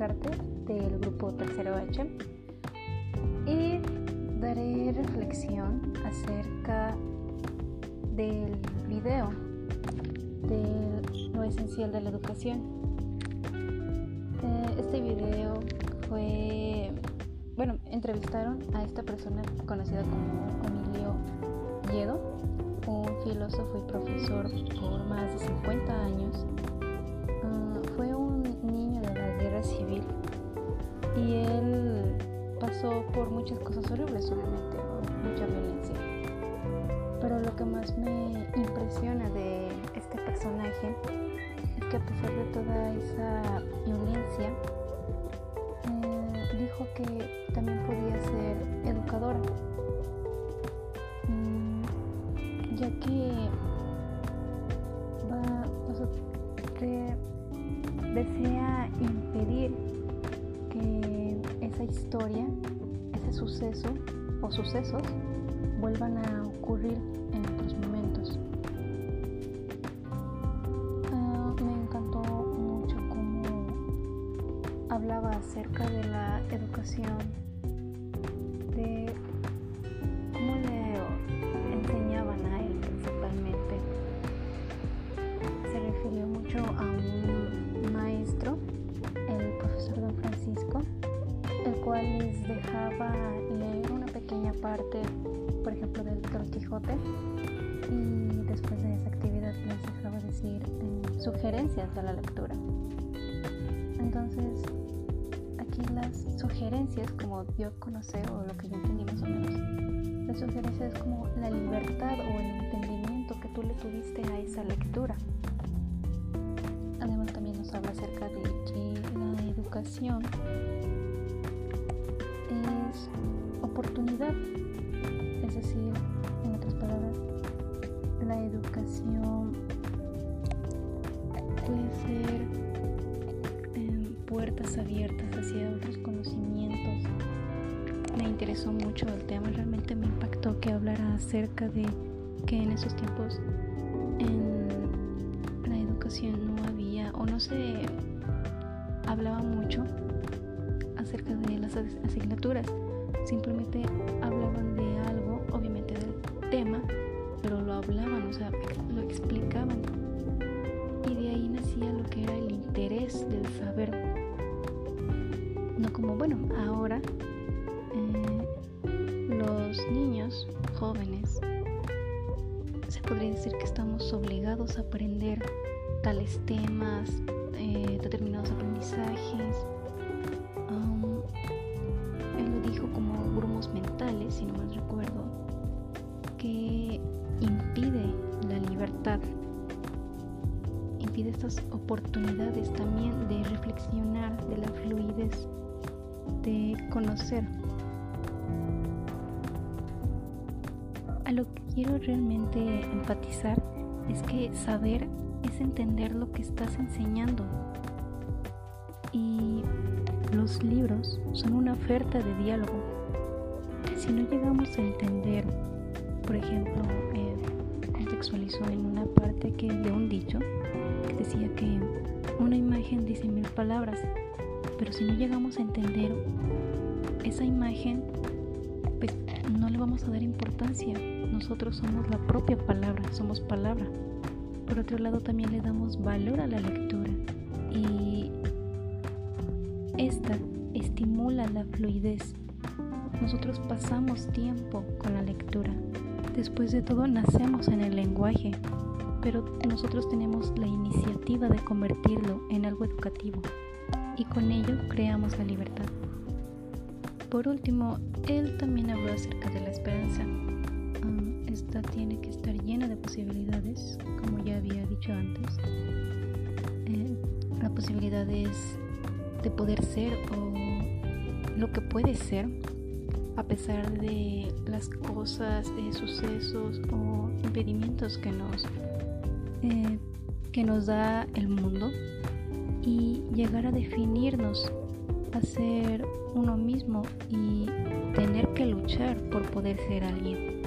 Descartes del grupo Tercero H y daré reflexión acerca del video de lo esencial de la educación. Eh, este video fue, bueno, entrevistaron a esta persona conocida como Emilio Yedo, un filósofo y profesor por más de 50 años por muchas cosas horribles, obviamente, mucha violencia. Pero lo que más me impresiona de este personaje es que a pesar de toda esa violencia, eh, dijo que también podía ser educadora, mm, ya que va, o sea, desea impedir que esa historia, ese suceso o sucesos vuelvan a ocurrir en otros momentos. Ah, me encantó mucho cómo hablaba acerca de la educación, de cómo le enseñaban a él principalmente. Se refirió mucho a un maestro, el profesor Don Francisco, cual les dejaba leer una pequeña parte por ejemplo, del Don Quijote. Y después de esa actividad les dejaba decir eh, sugerencias a la lectura. Entonces, aquí las sugerencias, como yo conocer o lo que yo entendí más o menos, las sugerencias es como la libertad o el entendimiento que tú le tuviste a esa lectura. Además, también nos habla acerca de que la educación es decir, en otras palabras, la educación puede ser em, puertas abiertas hacia otros conocimientos. Me interesó mucho el tema, realmente me impactó que hablara acerca de que en esos tiempos en la educación no había o no se hablaba mucho acerca de las asignaturas, simplemente hablaban de tema, pero lo hablaban, o sea, lo explicaban. Y de ahí nacía lo que era el interés del saber. No como, bueno, ahora eh, los niños jóvenes, se podría decir que estamos obligados a aprender tales temas, eh, determinados aprendizajes. si no mal recuerdo, que impide la libertad, impide estas oportunidades también de reflexionar, de la fluidez, de conocer. A lo que quiero realmente enfatizar es que saber es entender lo que estás enseñando. Y los libros son una oferta de diálogo si no llegamos a entender por ejemplo, eh, contextualizó en una parte que de un dicho que decía que una imagen dice mil palabras, pero si no llegamos a entender esa imagen, pues no le vamos a dar importancia. Nosotros somos la propia palabra, somos palabra. Por otro lado, también le damos valor a la lectura y esta estimula la fluidez. Nosotros pasamos tiempo con la lectura. Después de todo, nacemos en el lenguaje, pero nosotros tenemos la iniciativa de convertirlo en algo educativo y con ello creamos la libertad. Por último, él también habló acerca de la esperanza. Ah, esta tiene que estar llena de posibilidades, como ya había dicho antes. Eh, la posibilidad es de poder ser o lo que puede ser a pesar de las cosas, eh, sucesos o impedimentos que nos, eh, que nos da el mundo y llegar a definirnos, a ser uno mismo y tener que luchar por poder ser alguien.